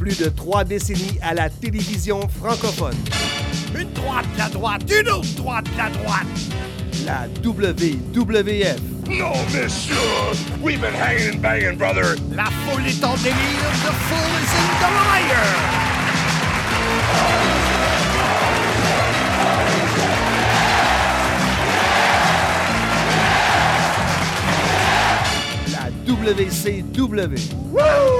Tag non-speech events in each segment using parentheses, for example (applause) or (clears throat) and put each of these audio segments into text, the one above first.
Plus de trois décennies à la télévision francophone. Une droite, la droite, une autre droite, la droite. La WWF. No, monsieur! We've been hanging and banging, brother! La foule est en délire, the fool is in the liar. La WCW. Order.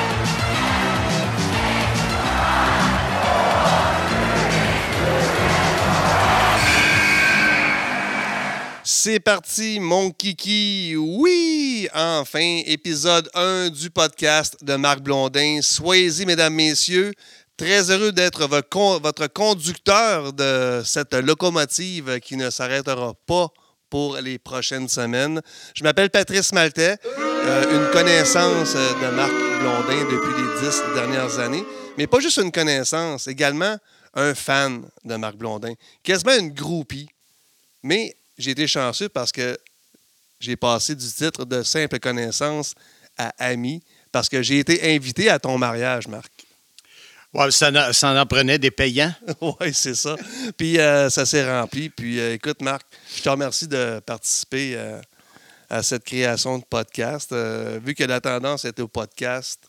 C'est parti, mon kiki. Oui, enfin, épisode 1 du podcast de Marc Blondin. Soyez-y, mesdames, messieurs. Très heureux d'être votre conducteur de cette locomotive qui ne s'arrêtera pas pour les prochaines semaines. Je m'appelle Patrice Maltais, euh, une connaissance de Marc Blondin depuis les dix dernières années, mais pas juste une connaissance, également un fan de Marc Blondin, quasiment une groupie. Mais j'ai été chanceux parce que j'ai passé du titre de simple connaissance à ami parce que j'ai été invité à ton mariage, Marc. Ça, en- ça en prenait des payants. (laughs) oui, c'est ça. Puis euh, ça s'est rempli. Puis euh, écoute, Marc, je te remercie de participer euh, à cette création de podcast. Vu que la tendance était au podcast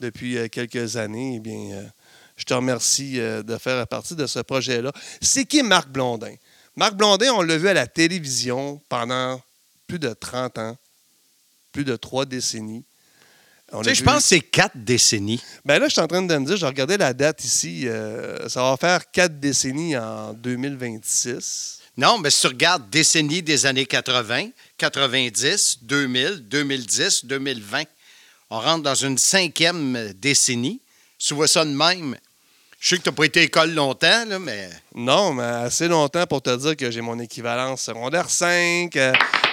depuis quelques années, eh bien, je te remercie de faire partie de ce projet-là. C'est qui Marc Blondin? Marc Blondin, on l'a vu à la télévision pendant plus de 30 ans, plus de trois décennies. On Tu sais, je pense que c'est quatre décennies. ben là, je suis en train de me dire, je regardais la date ici, euh, ça va faire quatre décennies en 2026. Non, mais si tu regardes décennies des années 80, 90, 2000, 2010, 2020, on rentre dans une cinquième décennie. Tu vois ça de même. Je sais que tu n'as pas été à l'école longtemps, là, mais Non, mais assez longtemps pour te dire que j'ai mon équivalence secondaire 5, euh,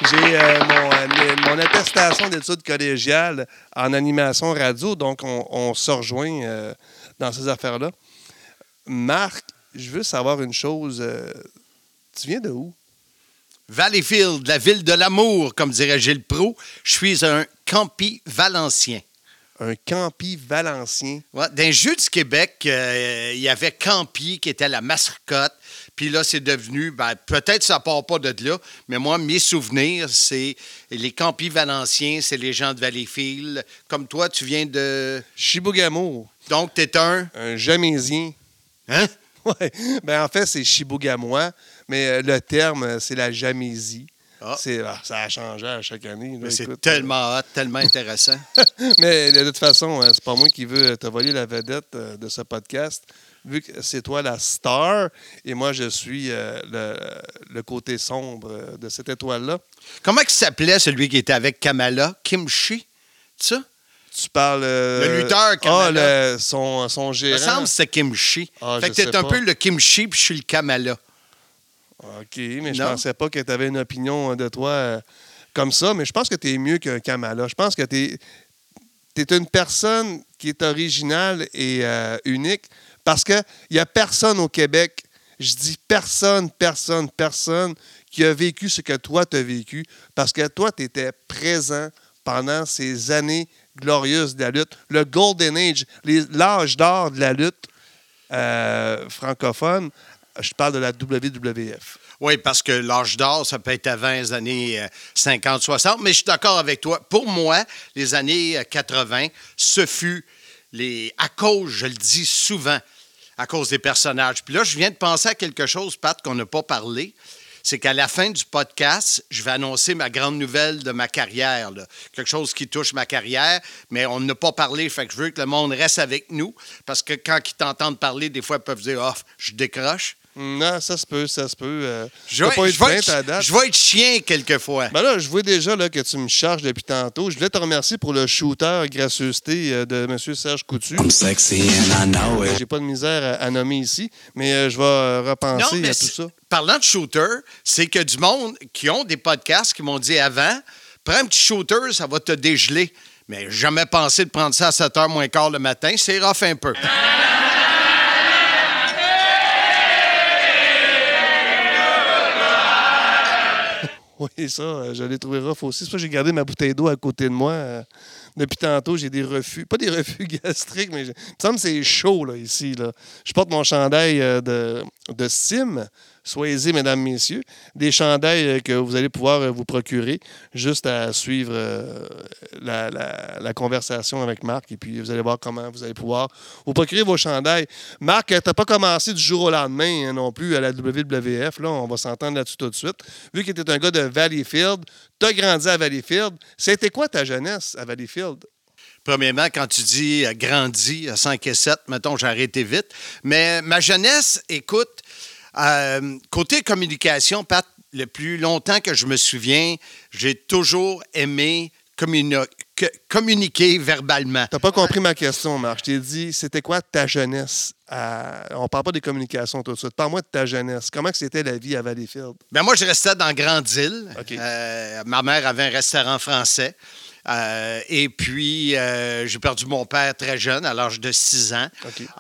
j'ai euh, mon, euh, mon attestation d'études collégiales en animation radio, donc on, on se rejoint dans ces affaires-là. Marc, je veux savoir une chose. tu viens de où? Valleyfield, la ville de l'amour, comme dirait Gilles Pro, je suis un campi valencien. Un campi valencien. Ouais, dans les Jeux du Québec, euh, il y avait Campi qui était la mascotte. Puis là, c'est devenu, ben, peut-être ça part pas de là, mais moi, mes souvenirs, c'est les Campis valenciens, c'est les gens de Valleyfield. Comme toi, tu viens de. Chibougamau, Donc, tu es un? un jamaisien. Hein? (laughs) Oui, ben en fait, c'est Chibougamois, mais euh, le terme, euh, c'est la Jamésie. Ah. C'est, ah, ça a changé à chaque année. là, Mais c'est écoute, tellement hot, tellement (laughs) intéressant. euh, mais de toute façon, euh, c'est pas moi qui veux te voler la vedette euh, de ce podcast, vu que c'est toi la star et moi, je suis euh, le, le côté sombre euh, de cette étoile-là. Comment il s'appelait celui qui était avec Kamala? Kimchi? Ça? Tu parles. euh, Le lutteur Ah, Kamala. le- son, son Il me gérant. semble que c'est Kimchi. Ah, fait je que t'es un peu le Kimchi, puis je suis le Kamala. OK, mais je pensais pas que tu avais une opinion euh, de toi euh, comme ça, mais je pense que tu es mieux qu'un Kamala. Je pense que tu es, une personne qui est originale et euh, unique parce qu'il n'y a personne au Québec, je dis personne, personne, personne qui a vécu ce que toi tu as vécu parce que toi, tu étais présent pendant ces années glorieuses de la lutte, le Golden Age, l'âge d'or de la lutte euh, francophone. Je parle de la WWF. Oui, parce que l'âge d'or, ça peut être avant les années euh, 50, 60, mais je suis d'accord avec toi. Pour moi, les années euh, 80, ce fut les. à cause, je le dis souvent, à cause des personnages. Puis là, je viens de penser à quelque chose, Pat, qu'on n'a pas parlé. C'est qu'à la fin du podcast, je vais annoncer ma grande nouvelle de ma carrière. Quelque chose qui touche ma carrière, mais on n'a pas parlé. Fait que je veux que le monde reste avec nous. Parce que quand ils t'entendent parler, des fois, ils peuvent dire Ah, je décroche. Non, ça se peut, ça se peut. euh, Je vais, pas eu de je vais plainte à être, date. je vais être chien quelquefois. Ben là, je vois déjà là, que tu me charges depuis tantôt. Je voulais te remercier pour le shooter gracieuseté euh, de M. Serge Coutu. I'm sexy and I know it. J'ai pas de misère à, à nommer ici, mais euh, je vais repenser à tout ça. Parlant de shooter, c'est que du monde qui ont des podcasts qui m'ont dit avant, prends un petit shooter, ça va te dégeler. Mais j'ai jamais pensé de prendre ça à 7h moins quart le matin. C'est rough un peu. Oui, ça, euh, je l'ai trouvé aussi. C'est pour j'ai gardé ma bouteille d'eau à côté de moi. euh, depuis tantôt, j'ai des refus. Pas des (laughs) refus gastriques, mais j'ai- il me semble que c'est chaud là, ici. Là. Je porte mon chandail euh, de, de Sim. Soyez-y, mesdames, messieurs. Des chandails euh, que vous allez pouvoir euh, vous procurer juste à suivre euh, la, conversation avec Marc. Et puis, vous allez voir comment vous allez pouvoir vous procurer vos chandails. Marc, tu n'as pas commencé du jour au lendemain hein, non plus à la WWF. Là, on va s'entendre là-dessus tout de suite. Vu que tu un gars de Valleyfield, tu as grandi à Valleyfield. C'était quoi ta jeunesse à Valleyfield? Premièrement, quand tu dis grandi à 5 et 7, mettons, j'ai arrêté vite. Mais ma jeunesse, écoute, euh, côté communication, le plus longtemps que je me souviens, j'ai toujours aimé communi- que- communiquer verbalement. T'as pas compris ma question, Marc. Je t'ai dit, c'était quoi ta jeunesse? à- On parle pas des communications tout de suite. Parle-moi de ta jeunesse. Comment c'était la vie à Valleyfield? Ben moi, je restais dans Grande-Île. Euh, ma mère avait un restaurant français. Euh, et puis, euh, j'ai perdu mon père très jeune, à l'âge de 6 ans.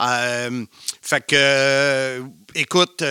Euh, fait que, écoute,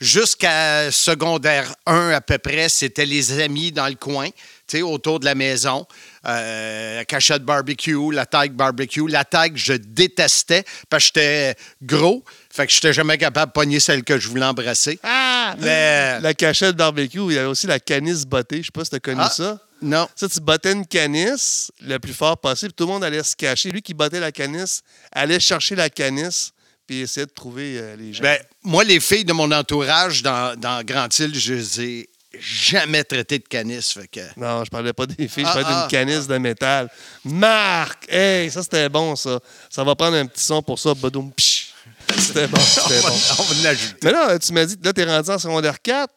jusqu'à secondaire 1 à peu près, c'était les amis dans le coin, tu sais, autour de la maison. Euh, la cachette barbecue, la tag barbecue. La tag, je détestais parce que j'étais gros. Fait que j'étais jamais capable de pogner celle que je voulais embrasser. Ah! Mais- La cachette barbecue, il y avait aussi la canisse bottée. Je sais pas si tu as connu Ah. ça. Non. Ça, tu bottais une canisse le plus fort possible, tout le monde allait se cacher. Lui qui bottait la canisse allait chercher la canisse puis essayer de trouver euh, les gens. Ben, moi, les filles de mon entourage dans, dans Grand-Île, je les ai jamais traitées de canis. Fait que... non, je parlais pas des filles, je Ah, parlais ah, d'une canisse de métal. Marc! Hey, ça c'était bon, ça. Ça va prendre un petit son pour ça. Badoum, psh. C'était bon, c'était (laughs) bon. On va l'ajouter. Mais là, tu m'as dit, là, t'es rendu en secondaire 4.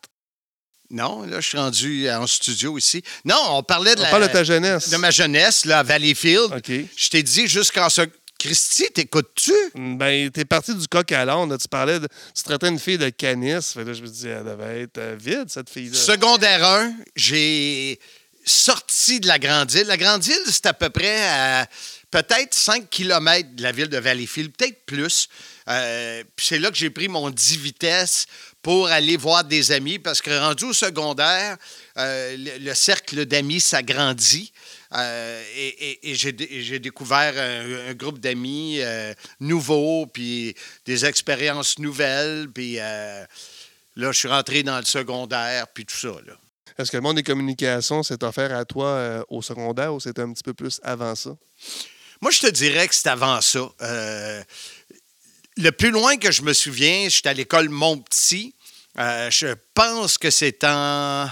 Non, là, je suis rendu en studio ici. Non, on parlait de, On la- parle de ta jeunesse. de ma jeunesse, là, à Valleyfield. OK. Je t'ai dit jusqu'en ce... Christy, t'écoutes-tu? Ben, t'es parti du coq à l'âne. Tu parlais de. Tu traitais une fille de canisse. Fait là, je me disais, elle devait être euh, vide, cette fille-là. Secondaire 1, j'ai sorti de la Grande Île. La Grande Île, c'est à peu près à peut-être 5 km de la ville de Valleyfield, peut-être plus. Euh, c'est là que j'ai pris mon 10 vitesses pour aller voir des amis parce que rendu au secondaire, euh, le, le cercle d'amis s'agrandit. Euh, et et- et j'ai découvert un, un groupe d'amis euh, nouveaux, puis des expériences nouvelles, puis euh, là, je suis rentré dans le secondaire, puis tout ça. Là. Est-ce que le monde des communications s'est offert à toi au secondaire ou c'était un petit peu plus avant ça? Moi, je te dirais que c'est avant ça. Le plus loin que je me souviens, j'étais à l'école Montpetit. Je pense que c'est en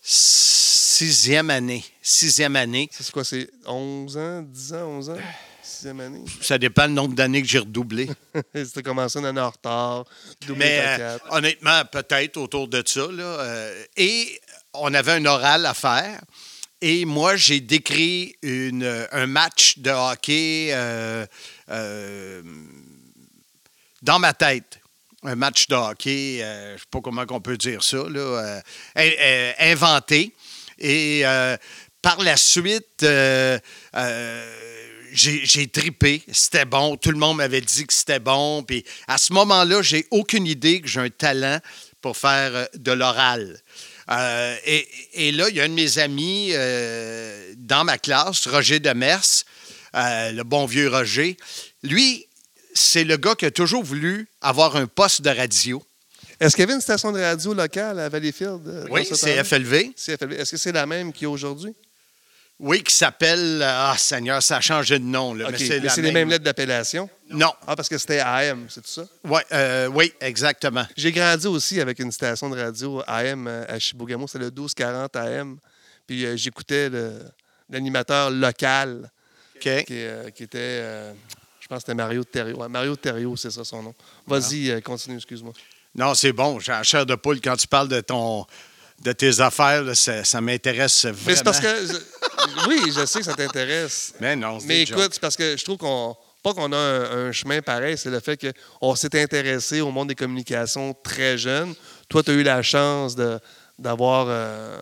sixième année. Sixième année. C'est quoi? C'est 11 ans, 10 ans, 11 ans? Sixième année? Ça dépend le nombre d'années que j'ai redoublé. (laughs) C'était commencé une année en retard. doublé Mais euh, honnêtement, peut-être autour de ça. Là, euh, et on avait un oral à faire. Et moi, j'ai décrit une, un match de hockey euh, dans ma tête. Un match de hockey, euh, je ne sais pas comment on peut dire ça, là, euh, euh, inventé. Et par la suite, j'ai tripé. C'était bon. Tout le monde m'avait dit que c'était bon. Puis à ce moment-là, j'ai aucune idée que j'ai un talent pour faire de l'oral. Et, là, il y a un de mes amis dans ma classe, Roger Demers, le bon vieux Roger. Lui, c'est le gars qui a toujours voulu avoir un poste de radio. Est-ce qu'il y avait une station de radio locale à Valleyfield? euh, Oui, c'est? FLV. Est-ce que c'est la même qu'il y a aujourd'hui? Oui, qui s'appelle. Ah, Seigneur, ça a changé de nom. Là, mais c'est les même- mêmes lettres d'appellation? Non. Ah, parce que c'était AM, c'est tout ça? Ouais, euh, oui, exactement. J'ai grandi aussi avec une station de radio AM euh, à Chibougamau. C'était le 1240 AM. Puis euh, j'écoutais l'animateur local euh, qui était. Je pense que c'était Mario. Ouais, Mario Thériault, c'est ça son nom. Vas-y, euh, continue, excuse-moi. Non, c'est bon. J'ai la chair de poule quand tu parles de ton de tes affaires. là, ça ça m'intéresse vraiment. Mais c'est parce que. je- oui, je sais que ça t'intéresse. (laughs) Mais non, c'est Mais écoute, c'est parce que je trouve qu'on. Pas qu'on a un, un chemin pareil, c'est le fait qu'on s'est intéressé au monde des communications très jeune. Toi, tu as eu la chance de- d'avoir euh,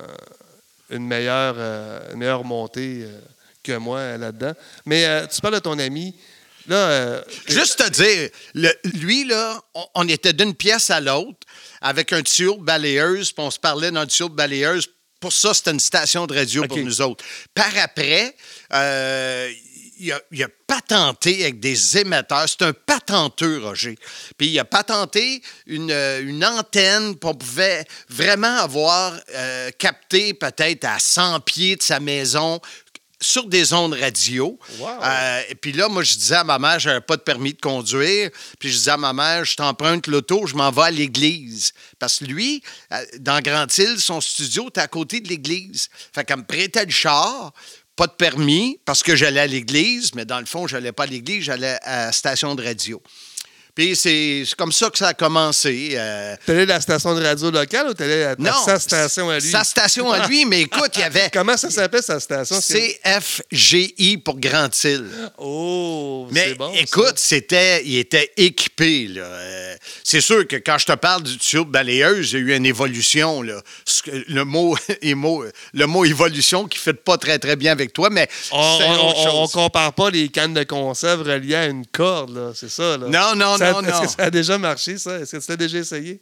une, meilleure, euh, une meilleure montée euh, que moi là-dedans. Mais tu parles de ton ami. Là, euh, Juste te dire, le- lui, là, on, on était d'une pièce à l'autre avec un tuyau de balayeuse, puis on se parlait dans le tuyau de balayeuse. Pour ça, c'était une station de radio pour nous autres. Par après, euh, il a, il a patenté avec des émetteurs. C'est un patenteux, Roger. Puis il a patenté une, euh, une antenne qu'on pouvait vraiment avoir euh, capté peut-être à 100 pieds de sa maison sur des ondes radio. Wow. Euh, et puis là, moi, je disais à ma mère, j'avais pas de permis de conduire. Puis je disais à ma mère, je t'emprunte l'auto, je m'en vais à l'église. Parce que lui, euh, dans Grand-Île, son studio était à côté de l'église. Fait qu'elle me prêtait le char, pas de permis, parce que j'allais à l'église, mais dans le fond, j'allais pas à l'église, j'allais à la station de radio. Puis c'est comme ça que ça a commencé. euh, t'allais à la station de radio locale ou t'allais à, non, sa station à lui? Sa station à lui, mais écoute, il y avait (laughs) Comment ça s'appelle sa station? CFGI pour Grand-Île. Oh, Mais c'est bon. écoute, c'était, il était équipé. là. Euh, c'est sûr que quand je te parle du de balayeuse, il y a eu une évolution. Là. Le, mot, (laughs) le évolution qui ne fait pas très, très bien avec toi, mais On, on, on- on compare pas les cannes de conserve reliées à une corde, là. C'est ça, là. Non, non, Ça- non, Est-ce que ça a déjà marché, ça? Est-ce que tu l'as déjà essayé?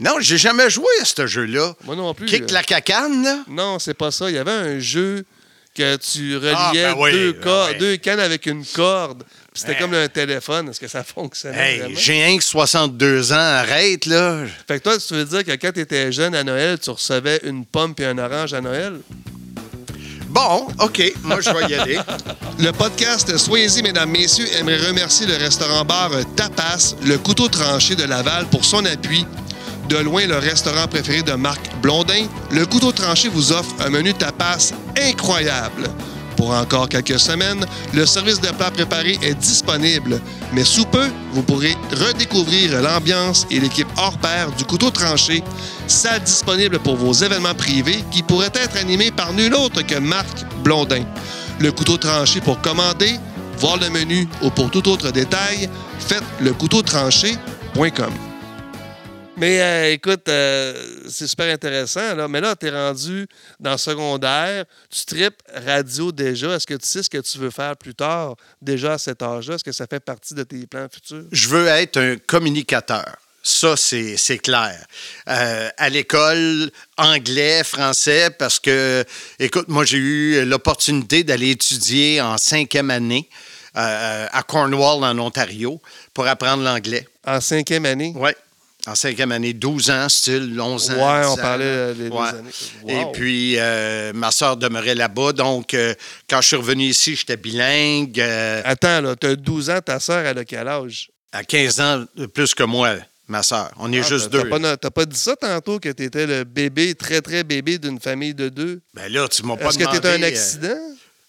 Non, j'ai jamais joué à ce jeu-là. Moi non plus. Kick euh, la cacane, là? Non, c'est pas ça. Il y avait un jeu que tu Ah, reliais ben oui, deux, ben cor- oui. deux cannes avec une corde. C'était Ben. comme un téléphone. Est-ce que ça fonctionnait Hey, vraiment? j'ai un que 62 ans, arrête, là. Fait que toi, tu veux dire que quand tu étais jeune à Noël, tu recevais une pomme et un orange à Noël? Bon, OK, moi, je vais y aller. Le podcast Soyez-y, mesdames, messieurs, aimerait remercier le restaurant-bar Tapas, le couteau tranché de Laval, pour son appui. De loin, le restaurant préféré de Marc Blondin, le couteau tranché vous offre un menu tapas incroyable. Pour encore quelques semaines, le service de plats préparés est disponible, mais sous peu, vous pourrez redécouvrir l'ambiance et l'équipe hors pair du couteau tranché, salle disponible pour vos événements privés qui pourraient être animés par nul autre que Marc Blondin. Le couteau tranché pour commander, voir le menu ou pour tout autre détail, faites lecouteautranché.com. Mais euh, écoute, euh, c'est super intéressant. Là. Mais là, tu es rendu dans le secondaire. Tu tripes radio déjà. Est-ce que tu sais ce que tu veux faire plus tard, déjà à cet âge-là? Est-ce que ça fait partie de tes plans futurs? je veux être un communicateur. Ça, c'est clair. Euh, à l'école, anglais, français, parce que, écoute, moi, j'ai eu l'opportunité d'aller étudier en cinquième année à Cornwall, en Ontario, pour apprendre l'anglais. En cinquième année? Oui. En cinquième année, 12 ans, style 11 ans. Ouais, 10 on parlait euh, des, Ouais. années. Et puis, euh, ma soeur demeurait là-bas. Donc, euh, quand je suis revenu ici, j'étais bilingue. euh, Attends, là, tu as 12 ans, ta sœur, elle a quel âge? à 15 ans plus que moi, ma soeur. On est Ah, juste deux. T'as pas, pas dit ça tantôt que tu étais le bébé, très, très bébé d'une famille de deux? Ben là, tu m'as pas Est-ce que tu un accident?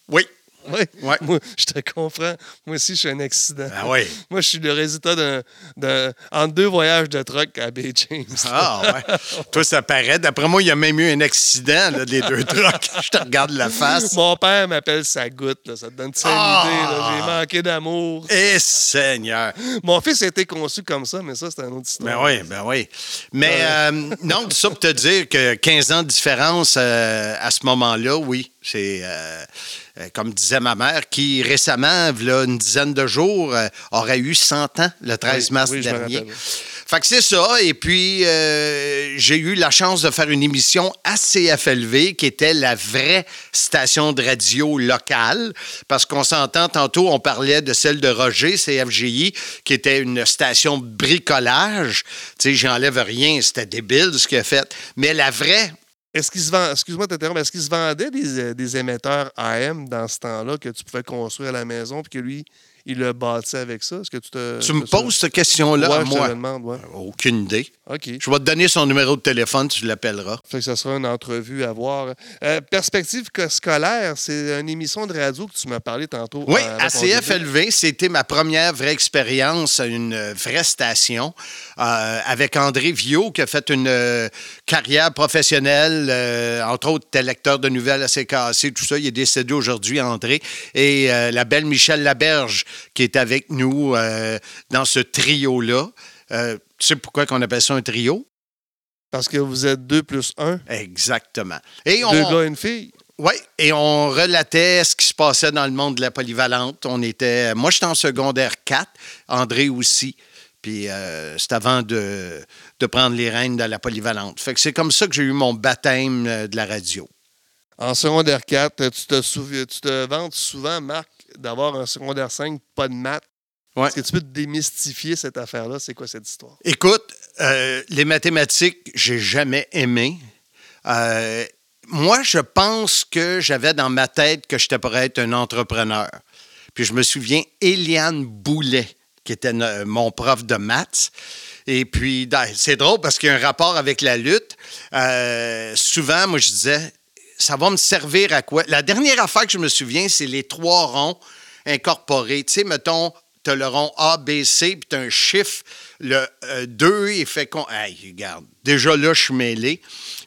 Oui. Oui. Ouais. Moi, je te comprends. Moi aussi, je suis un accident. Ah oui. Moi, je suis le résultat d'un, d'un- entre deux voyages de truck à Bay James. Ah, ouais. Toi, ça paraît. D'après moi, il y a même eu un accident, là, des deux trucks. (laughs) Je te regarde la face. Mon père m'appelle sa goutte. là. Ça te donne ça une Ah! idée. là. J'ai manqué d'amour. Eh, Seigneur. Mon fils a été conçu comme ça, mais ça, c'est une autre histoire. Ben oui, ben oui. Mais euh, non, ça pour te dire que 15 ans de différence euh, à ce moment-là, oui. C'est, euh, euh, comme disait ma mère, qui récemment, il une dizaine de jours, euh, aurait eu 100 ans, le 13 Oui, mars oui, dernier. Fait que c'est ça. Et puis, euh, j'ai eu la chance de faire une émission à CFLV, qui était la vraie station de radio locale. Parce qu'on s'entend, tantôt, on parlait de celle de Roger, CFGI, qui était une station bricolage. Tu sais, j'enlève rien, c'était débile ce qu'il a fait. Mais la vraie Est-ce qu'il se vend, excuse-moi est-ce se vendait des, euh, des émetteurs AM dans ce temps-là que tu pouvais construire à la maison puis que lui, il le bâtissait avec ça? Est-ce que tu te. Tu me poses cette question-là Ouais, à je te moi? demande, ouais. Aucune idée. OK. Je vais te donner son numéro de téléphone, tu l'appelleras. Fait que ça sera une entrevue à voir. Euh, Perspective scolaire, c'est une émission de radio que tu m'as parlé tantôt. Oui, euh, qu'on ACFLV, c'était ma première vraie expérience à une euh, vraie station euh, avec André Viau qui a fait une euh, carrière professionnelle, euh, entre autres était lecteur de nouvelles à CKC, tout ça. Il est décédé aujourd'hui, André. Et euh, la belle Michelle Laberge qui est avec nous euh, dans ce trio-là. Euh, tu sais pourquoi on appelle ça un trio? Parce que vous êtes deux plus un, Exactement. Et on, deux gars et une fille. Oui, et on relatait ce qui se passait dans le monde de la polyvalente. On était, moi, j'étais en secondaire 4, André aussi. Puis euh, c'est avant de, de prendre les rênes de la polyvalente. Fait que c'est comme ça que j'ai eu mon baptême euh, de la radio. En secondaire 4, tu te, souvi- tu te vantes souvent, Marc, d'avoir un secondaire 5, pas de maths. Ouais. Est-ce que tu peux te démystifier cette affaire-là? C'est quoi cette histoire? Écoute, euh, les mathématiques, j'ai jamais aimé. Euh, moi, je pense que j'avais dans ma tête que j'étais pour être un entrepreneur. Puis je me souviens, Eliane Boulet, qui était no- mon prof de maths. Et puis, dans- c'est drôle parce qu'il y a un rapport avec la lutte. Euh, souvent, moi, je disais, ça va me servir à quoi? La dernière affaire que je me souviens, c'est les trois ronds incorporés. Tu sais, mettons, tu as le rond A, B, C, puis tu as un chiffre, le 2, il fait qu'on. Hey, regarde, déjà là, je suis mêlé.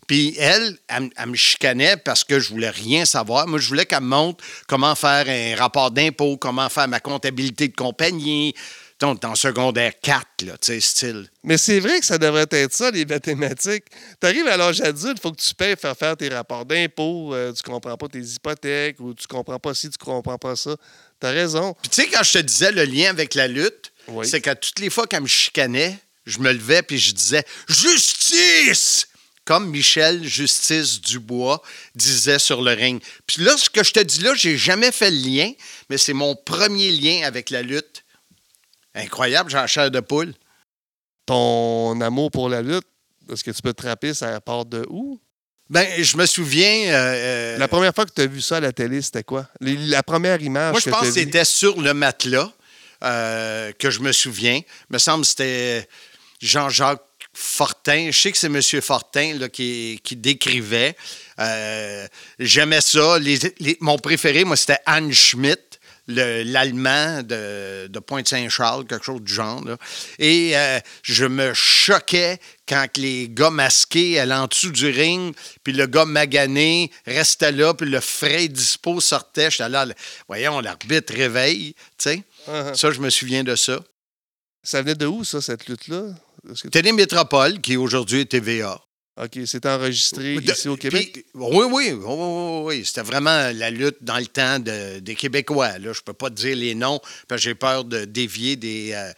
Puis elle, elle, me- elle me chicanait parce que je voulais rien savoir. Moi, je voulais qu'elle me montre comment faire un rapport d'impôt, comment faire ma comptabilité de compagnie. Donc, en secondaire 4, là, tu sais, style. Mais c'est vrai que ça devrait être ça, les mathématiques. Tu arrives à l'âge adulte, il faut que tu payes faire faire tes rapports d'impôts, euh, tu comprends pas tes hypothèques ou tu comprends pas ci, tu comprends pas ça. T'as raison. Puis tu sais, quand je te disais le lien avec la lutte, Oui. c'est qu'à toutes les fois qu'elle me chicanait, je me levais puis je disais Justice! Comme Michel Justice Dubois disait sur le ring. Puis là, ce que je te dis là, j'ai jamais fait le lien, mais c'est mon premier lien avec la lutte. Incroyable, j'ai la chair de poule. Ton amour pour la lutte, est-ce que tu peux te rappeler, ça part de où? Ben, je me souviens. euh, euh, La première fois que tu as vu ça à la télé, c'était quoi? Les- La première image Moi, je que pense que c'était sur le matelas euh, que je me souviens. Il me semble que c'était Jean-Jacques Fortin. Je sais que c'est M. Fortin là, qui, qui décrivait. Euh, J'aimais ça. Les- les- mon préféré, moi, c'était Anne Schmidt. Le- l'allemand de, de Pointe-Saint-Charles, quelque chose du genre. là. Et euh, je me choquais quand les gars masqués allaient en dessous du ring, puis le gars magané restait là, puis le frais dispo sortait. J'étais là, voyons, l'arbitre réveille, tu sais. Uh-huh. Ça, je me souviens de ça. Ça venait de où, ça, cette lutte-là? Que tu- Télémétropole, qui aujourd'hui est TVA. OK, c'est enregistré De- ici au Québec? oui, oui, oui, oui, oui. C'était vraiment la lutte dans le temps de- des Québécois. Là. Je ne peux pas te dire les noms parce que j'ai peur de dévier des, euh,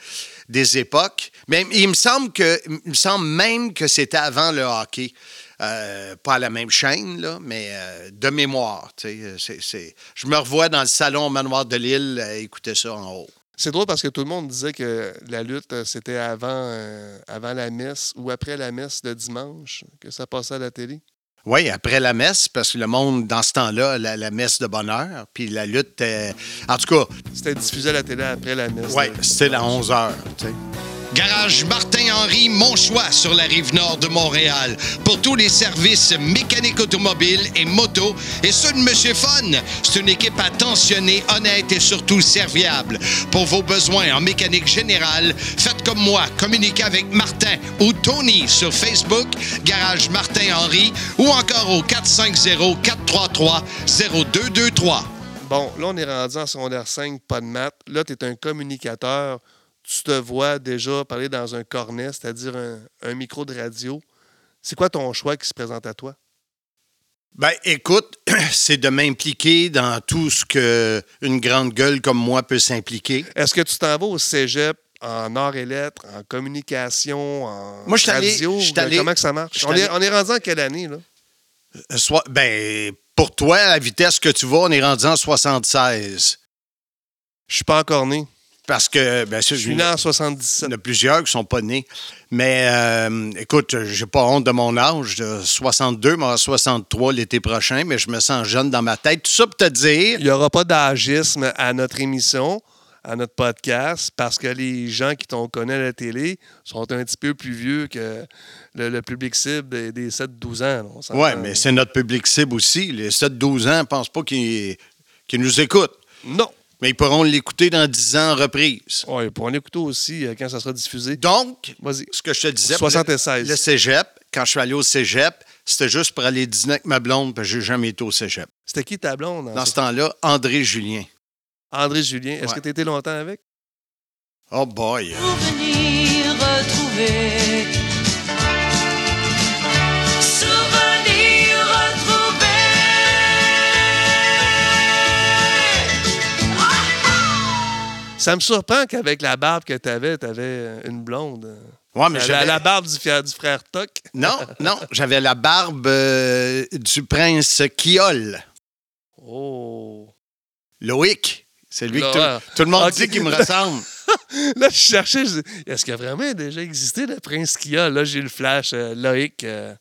des époques. Mais il me semble que il me semble même que c'était avant le hockey. Euh, pas à la même chaîne, là, mais euh, de mémoire. Je me revois dans le salon au manoir de Lille écouter ça en haut. C'est drôle parce que tout le monde disait que la lutte, euh, c'était avant, euh, avant la messe ou après la messe de dimanche que ça passait à la télé. Oui, après la messe, parce que le monde, dans ce temps-là, la, la messe de bonheur, puis la lutte, euh, en tout cas, C'était diffusé à la télé après la messe. de- c'était à 11 heures. tu sais. Garage Martin-Henri, mon choix sur la rive nord de Montréal. Pour tous les services mécaniques automobiles et moto. Et ceux de Monsieur Fun. C'est une équipe attentionnée, honnête et surtout serviable. Pour vos besoins en mécanique générale, faites comme moi. Communiquez avec Martin ou Tony sur Facebook, Garage Martin-Henri, ou encore au 450-433-0223. Bon, là, on est rendu en secondaire 5, pas de maths. Là, tu es un communicateur. Tu te vois déjà parler dans un cornet, c'est-à-dire un, un micro de radio. C'est quoi ton choix qui se présente à toi? Ben, écoute, (clears throat) c'est de m'impliquer dans tout ce que une grande gueule comme moi peut s'impliquer. Est-ce que tu t'en vas au cégep en arts et lettres, en communication, en Moi, je allé- radio? je allé- Comment que ça marche? est, on est rendu en quelle année, là? Euh, Soit, ben, pour toi, à la vitesse que tu vas, on est rendu en 76. Je suis pas encore né. Parce que, bien sûr, Je suis né en 77. Il y en a plusieurs qui sont pas nés. Mais euh, écoute, j'ai pas honte de mon âge. de 62, mais 63 l'été prochain, mais je me sens jeune dans ma tête. Tout ça pour te dire. Il n'y aura pas d'agisme à notre émission, à notre podcast, parce que les gens qui t'ont connu à la télé sont un petit peu plus vieux que le, le public cible des, des 7-12 ans. Oui, mais c'est notre public cible aussi. Les 7-12 ans ne pensent pas qu'ils qu'ils nous écoutent. Non. Mais ils pourront l'écouter dans 10 ans en reprise. Oui, pour en écouter aussi euh, quand ça sera diffusé. Donc, Vas-y. ce que je te disais. pour 76. Le, le cégep, quand je suis allé au cégep, c'était juste pour aller dîner avec ma blonde, parce que j'ai jamais été au cégep. C'était qui ta blonde? Dans ce temps-là, André Julien. André Julien. Est-ce Ouais. que tu étais longtemps avec? Oh boy. Souvenir retrouvé. Souvenir Ça me surprend qu'avec la barbe que tu avais, tu avais une blonde. Ouais, mais j'avais- la barbe du, du frère Toc. Non, non, j'avais la barbe euh, du prince Kiol, Oh. Loïc. C'est lui que tout, tout le monde ok. dit qu'il me ressemble. (laughs) (laughs) Là, je cherchais, je dis, est-ce qu'il y a vraiment déjà existé le prince qu'il y a? Là, j'ai le flash, euh, Loïc, euh,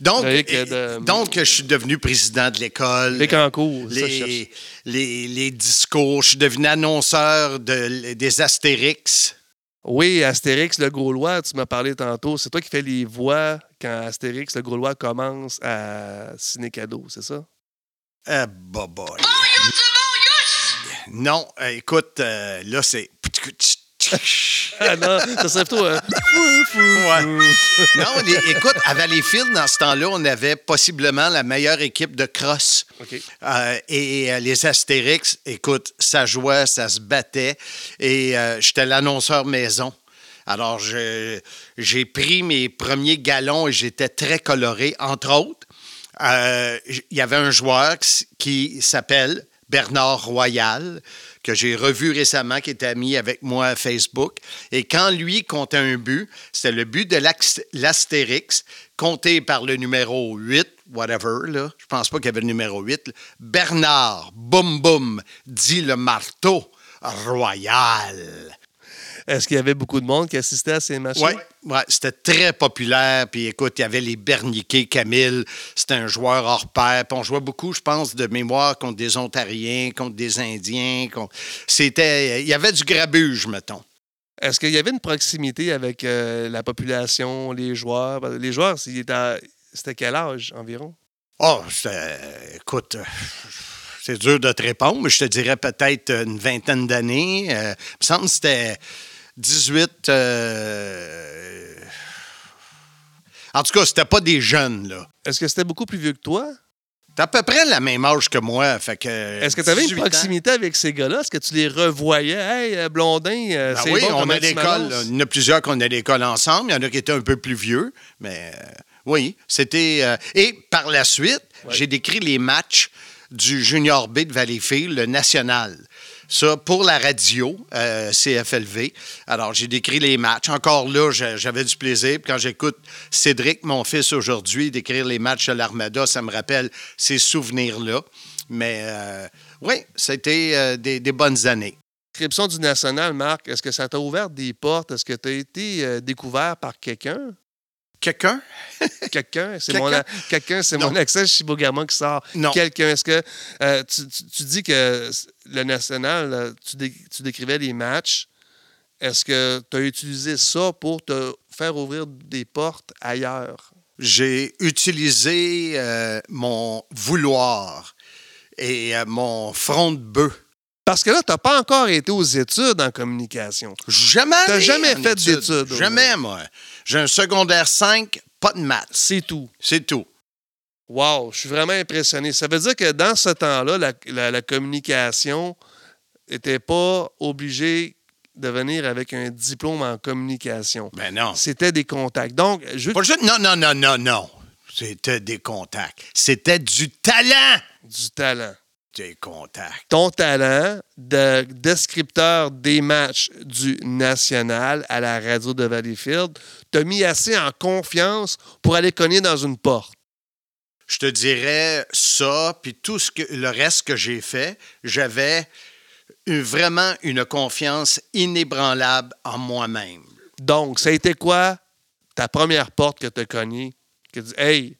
Donc, Loïc, euh, euh, de- donc, je suis devenu président de l'école. Loïc en cours. ça, je cherche. les, les, les discours. Je suis devenu annonceur de, des Astérix. Oui, Astérix, le Gaulois, tu m'as parlé tantôt. C'est toi qui fais les voix quand Astérix, le Gaulois, commence à Ciné Cadeau, c'est ça? Euh, bah, boy. Non, euh, écoute, euh, là, c'est. Ah non, ça serait plutôt. euh, Ouais. Non, les- écoute, à Valleyfield, dans ce temps-là, on avait possiblement la meilleure équipe de cross. Euh, et euh, les Astérix, écoute, ça jouait, ça se battait. Et euh, j'étais l'annonceur maison. Alors, j'ai pris mes premiers galons et j'étais très coloré. Entre autres, euh, il y avait un joueur qui s'appelle Bernard Royal, que j'ai revu récemment, qui était ami avec moi à Facebook. Et quand lui comptait un but, c'était le but de l'Astérix, compté par le numéro 8, whatever. Je pense pas qu'il y avait le numéro 8. là. Bernard, boum boum, dit le marteau royal. Est-ce qu'il y avait beaucoup de monde qui assistait à ces matchs? Oui, ouais, c'était très populaire. Puis écoute, il y avait les Berniquets, Camille, c'était un joueur hors pair. Puis on jouait beaucoup, je pense, de mémoire contre des Ontariens, contre des Indiens. contre- C'était, il y avait du grabuge, mettons. Est-ce qu'il y avait une proximité avec euh, la population, les joueurs? Les joueurs, c'était quel âge environ? Oh, c'était, écoute, c'est dur de te répondre, mais je te dirais peut-être une vingtaine d'années. Euh, il me semble que c'était 18. euh, En tout cas, c'était pas des jeunes, là. Est-ce que c'était beaucoup plus vieux que toi? T'as à peu près la même âge que moi, fait que... Est-ce que tu avais une 18 ans. proximité avec ces gars-là? Est-ce que tu les revoyais? Hey, euh, Blondin, euh, Ben c'est oui, bon, on a l'école. Il y en a plusieurs qu'on a l'école ensemble. Il y en a qui étaient un peu plus vieux. Mais euh, oui, c'était. euh, et par la suite, j'ai décrit les matchs du Junior B de Valleyfield, le national. Ça, pour la radio, euh, CFLV. Alors, j'ai décrit les matchs. Encore là, j'a- j'avais du plaisir. Quand j'écoute Cédric, mon fils, aujourd'hui, décrire les matchs de l'Armada, ça me rappelle ces souvenirs-là. Mais euh, oui, c'était euh, des- des bonnes années. Inscription du national, Marc, est-ce que ça t'a ouvert des portes? Est-ce que tu as été euh, découvert par quelqu'un? Quelqu'un? Quelqu'un, c'est mon, Quelqu'un? c'est mon accent chibogamon qui sort. Non. Quelqu'un, est-ce que euh, tu, tu- tu dis que le national, euh, tu, dé- tu décrivais les matchs. Est-ce que tu as utilisé ça pour te faire ouvrir des portes ailleurs? j'ai utilisé euh, mon vouloir et euh, mon front de bœuf. Parce que là, tu n'as pas encore été aux études en communication. Jamais. T'as allé jamais fait études. d'études, Jamais, moi. J'ai un secondaire 5, pas de maths. C'est tout. C'est tout. Wow, je suis vraiment impressionné. Ça veut dire que dans ce temps-là, la, la- la communication n'était pas obligée de venir avec un diplôme en communication. Ben non. C'était des contacts. Donc, je Pas juste- non, non, non, non, non. C'était des contacts. C'était du talent. du talent. Contacts. Ton talent de descripteur des matchs du national à la radio de Valleyfield t'a mis assez en confiance pour aller cogner dans une porte. Je te dirais ça, puis tout ce que, le reste que j'ai fait, j'avais vraiment une confiance inébranlable en moi-même. Donc, ça a été quoi ta première porte que tu as cognée? Que tu dis, hey,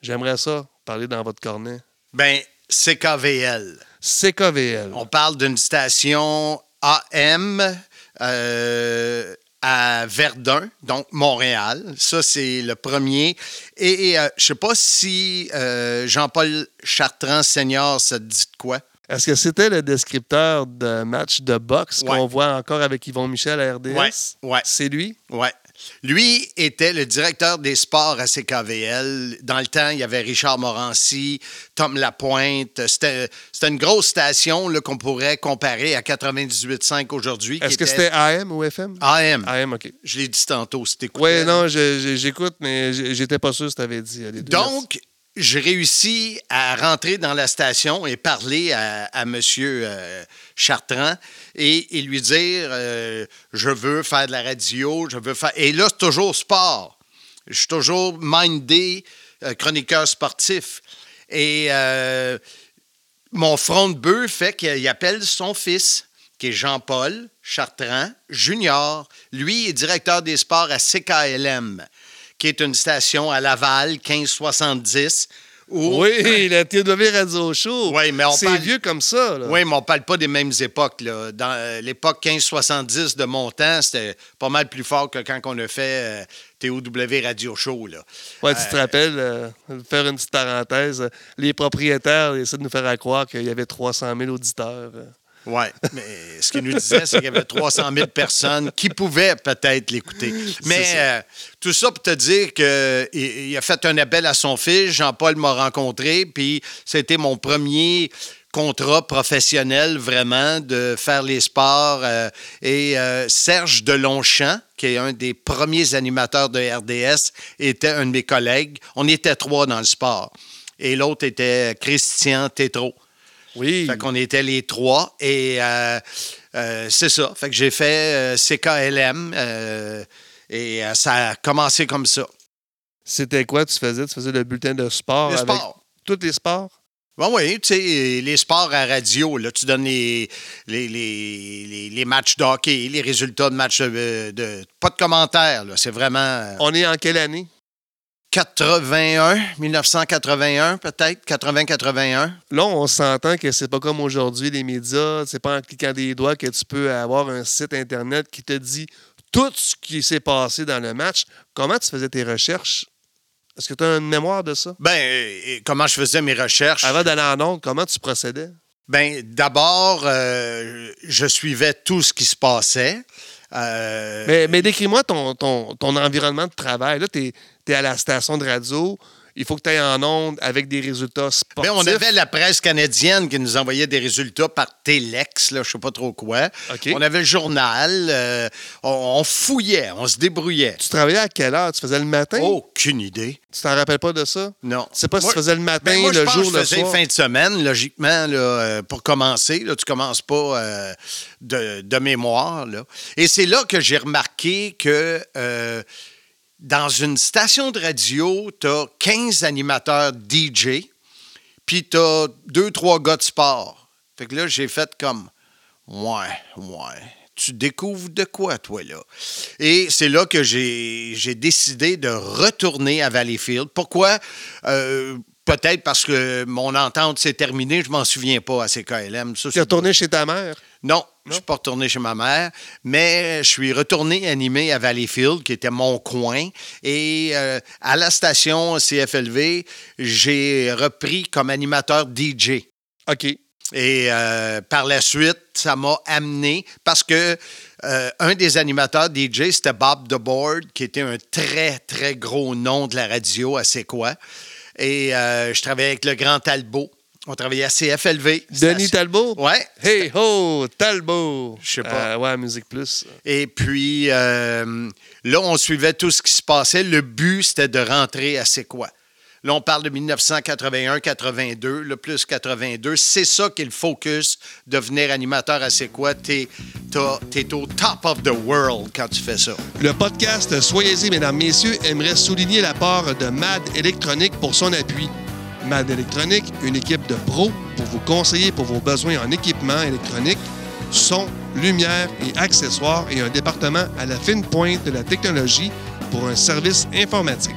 j'aimerais ça, parler dans votre cornet? Ben, CKVL. CKVL. On parle d'une station AM euh, à Verdun, donc Montréal. Ça, c'est le premier. Et, et, euh, je sais pas si euh, Jean-Paul Chartrand Senior, ça te dit de quoi? Est-ce que c'était le descripteur de match de boxe Ouais. qu'on voit encore avec Yvon Michel à RDS? Ouais. C'est lui? Ouais. Lui était le directeur des sports à CKVL. Dans le temps, il y avait Richard Morancy, Tom Lapointe. C'était c'était une grosse station là, qu'on pourrait comparer à 98.5 aujourd'hui. Est-ce que était c'était AM ou FM? AM? AM, OK. Je l'ai dit tantôt, c'était Oui, non, j'écoute, mais j'étais pas sûr si tu avais dit euh, les deux. Donc, j'ai réussi à rentrer dans la station et parler à, à M. Chartrand et, lui dire euh, Je veux faire de la radio, je veux faire. Et là, c'est toujours sport. Je suis toujours mindé, euh, chroniqueur sportif. Et euh, mon front de bœuf fait qu'il appelle son fils, qui est Jean-Paul Chartrand Junior. Lui est directeur des sports à CKLM, qui est une station à Laval, 1570. Où, Oui, (laughs) la TW Radio Show. Oui, mais on C'est parle- vieux comme ça. Là. Oui, mais on ne parle pas des mêmes époques. Là. Dans euh, l'époque 1570 de mon temps, c'était pas mal plus fort que quand on a fait euh, TOW Radio Show. Là. Ouais, tu te rappelles, euh, faire une petite parenthèse, euh, les propriétaires essaient de nous faire croire qu'il y avait 300 000 auditeurs. Oui, mais ce qu'il nous disait, c'est qu'il y avait 300 000 personnes qui pouvaient peut-être l'écouter. Mais euh, tout ça pour te dire qu'il il a fait un appel à son fils. Jean-Paul m'a rencontré, puis c'était mon premier contrat professionnel vraiment de faire les sports. euh, et euh, Serge Delonchamp, qui est un des premiers animateurs de RDS, était un de mes collègues. On était trois dans le sport. Et l'autre était Christian Tétrault. Oui. Fait qu'on était les trois et euh, euh, c'est ça. Fait que j'ai fait euh, CKLM et ça a commencé comme ça. C'était quoi tu faisais? Tu faisais le bulletin de sport Le avec sport. tous les sports? Bon, oui, tu sais, les sports à radio, là, tu donnes les, les, les, les- matchs de hockey, les résultats de matchs de. de- pas de commentaires, là. C'est vraiment. On est en quelle année? 81, 1981, peut-être, 80-81. Là, on s'entend que c'est pas comme aujourd'hui, les médias. C'est pas en cliquant des doigts que tu peux avoir un site Internet qui te dit tout ce qui s'est passé dans le match. Comment tu faisais tes recherches? Est-ce que tu as une mémoire de ça? Ben, et comment je faisais mes recherches? Avant d'aller en onde, comment tu procédais? Ben, d'abord, euh, je suivais tout ce qui se passait. Euh, Mais, mais décris-moi ton, ton, ton environnement de travail. Là, tu es, à la station de radio. Il faut que tu ailles en onde avec des résultats sportifs. Ben, on avait la presse canadienne qui nous envoyait des résultats par Telex, là, je sais pas trop quoi. On avait le journal, euh, on, on fouillait, on se débrouillait. Tu travaillais à quelle heure? Tu faisais le matin? Aucune idée. Tu t'en rappelles pas de ça? Non. Tu sais pas si Moi- tu faisais le matin, Ben, moi, je le pense jour, que je le faisais soir? fin de semaine, logiquement, là, euh, pour commencer. Là, tu commences pas euh, de, de mémoire. Là. Et c'est là que j'ai remarqué que dans une station de radio, tu as 15 animateurs DJ, puis tu as deux, trois gars de sport. Fait que là, j'ai fait comme, ouais, ouais. Tu découvres de quoi, toi, là? Et c'est là que j'ai décidé de retourner à Valleyfield. Pourquoi? Euh, Peut-être parce que mon entente s'est terminée, je m'en souviens pas à CKLM. Tu es retourné chez ta mère? Non, je suis pas retourné chez ma mère, mais je suis retourné animé à Valleyfield, qui était mon coin. Et euh, à la station CFLV, j'ai repris comme animateur DJ. OK. Et euh, par la suite, ça m'a amené parce que euh, un des animateurs DJ, c'était Bob DeBoard, qui était un très, très gros nom de la radio à C'est quoi. Et je travaillais avec le grand Talbot. On travaillait à CFLV. Denis Talbot? Ouais. Hey ho, Talbot! Je sais pas. Euh, ouais, Musique Plus. Et puis, euh, là, on suivait tout ce qui se passait. Le but, c'était de rentrer à C'est quoi? Là, on parle de 1981-82, le plus 82. C'est ça qui est le focus, devenir animateur à C'est quoi? T'es, t'es au top of the world quand tu fais ça. Le podcast Soyez-y, mesdames, messieurs, aimerait souligner la part de MAD Électronique pour son appui. MAD Électronique, une équipe de pros pour vous conseiller pour vos besoins en équipement électronique. son, lumière et accessoires et un département à la fine pointe de la technologie pour un service informatique.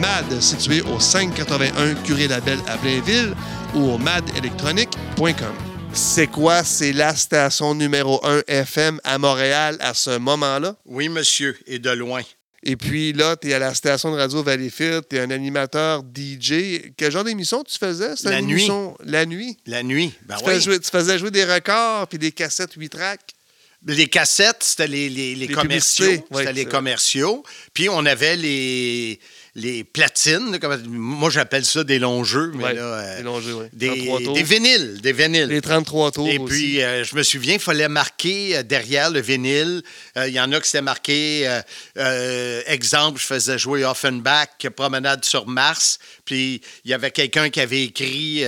MAD, situé au 581 Curé-Labelle à Blainville ou au madelectronique.com. C'est quoi? C'est la station numéro 1 FM à Montréal à ce moment-là? Oui, monsieur, et de loin. Et puis là, tu es à la station de radio Valleyfield, tu es un animateur DJ. Quel genre d'émission tu faisais? La nuit. émission- La nuit. La nuit. Ben tu, oui. faisais jouer, tu faisais jouer des records puis des cassettes 8 tracks. Les cassettes, c'était les, les- les Les commerciaux. C'était les commerciaux. Puis on avait les, les platines. comme- moi, j'appelle ça des longs jeux. Mais Ouais, là, euh, des longs jeux, oui. Des, 33 tours. des vinyles. Des vinyles. Les 33 tours Et aussi. puis, euh, je me souviens, il fallait marquer euh, derrière le vinyle. euh, Il y en a qui c'était marqué, exemple, je faisais jouer Offenbach, Promenade sur Mars. Puis, il y avait quelqu'un qui avait écrit,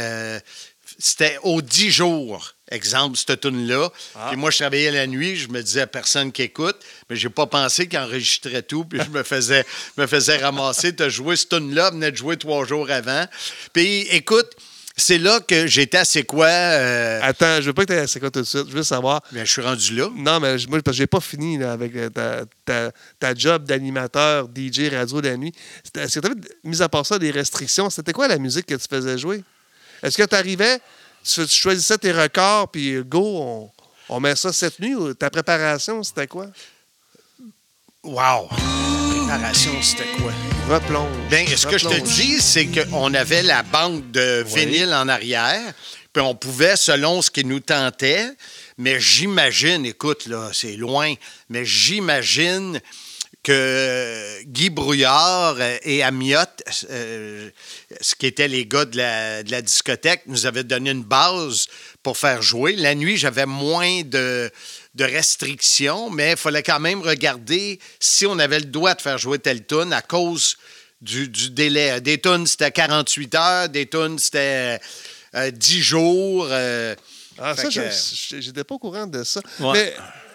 c'était aux 10 jours, exemple, cette tune-là. Ah. Puis moi, je travaillais la nuit, je me disais à personne qui écoute, mais j'ai pas pensé qu'il enregistrait tout. Puis je me faisais, me faisais ramasser, t'as joué cette tune-là, venait de jouer trois jours avant. Puis, écoute, c'est là que j'étais assez quoi. euh, Attends, je veux pas que tu aies quoi tout de suite. Je veux savoir. ben, je suis rendu là. Non, mais je- moi, parce que j'ai pas fini là, avec euh, ta, ta- ta job d'animateur, DJ, radio de la nuit. Est-ce que tu avais, mis à part ça, des restrictions? C'était quoi la musique que tu faisais jouer? Est-ce que tu arrivais, tu, choisissais tes records, puis go, on, on met ça cette nuit? Ta préparation, c'était quoi? Wow! Préparation, c'était quoi? Replonge. Bien, ce que je te dis, c'est qu'on avait la banque de Oui. vinyle en arrière, puis on pouvait, selon ce qui nous tentait, mais j'imagine, écoute, là, c'est loin, mais j'imagine que Guy Brouillard euh, et Amiotte, euh, ce qui étaient les gars de la, de la discothèque, nous avaient donné une base pour faire jouer. La nuit, j'avais moins de, de restrictions, mais il fallait quand même regarder si on avait le droit de faire jouer telle tune à cause du, du délai. Des tunes, c'était 48 heures, des tunes, c'était euh, 10 jours. euh, Ah, ça, j'étais pas au courant de ça. Ouais. Mais c'est-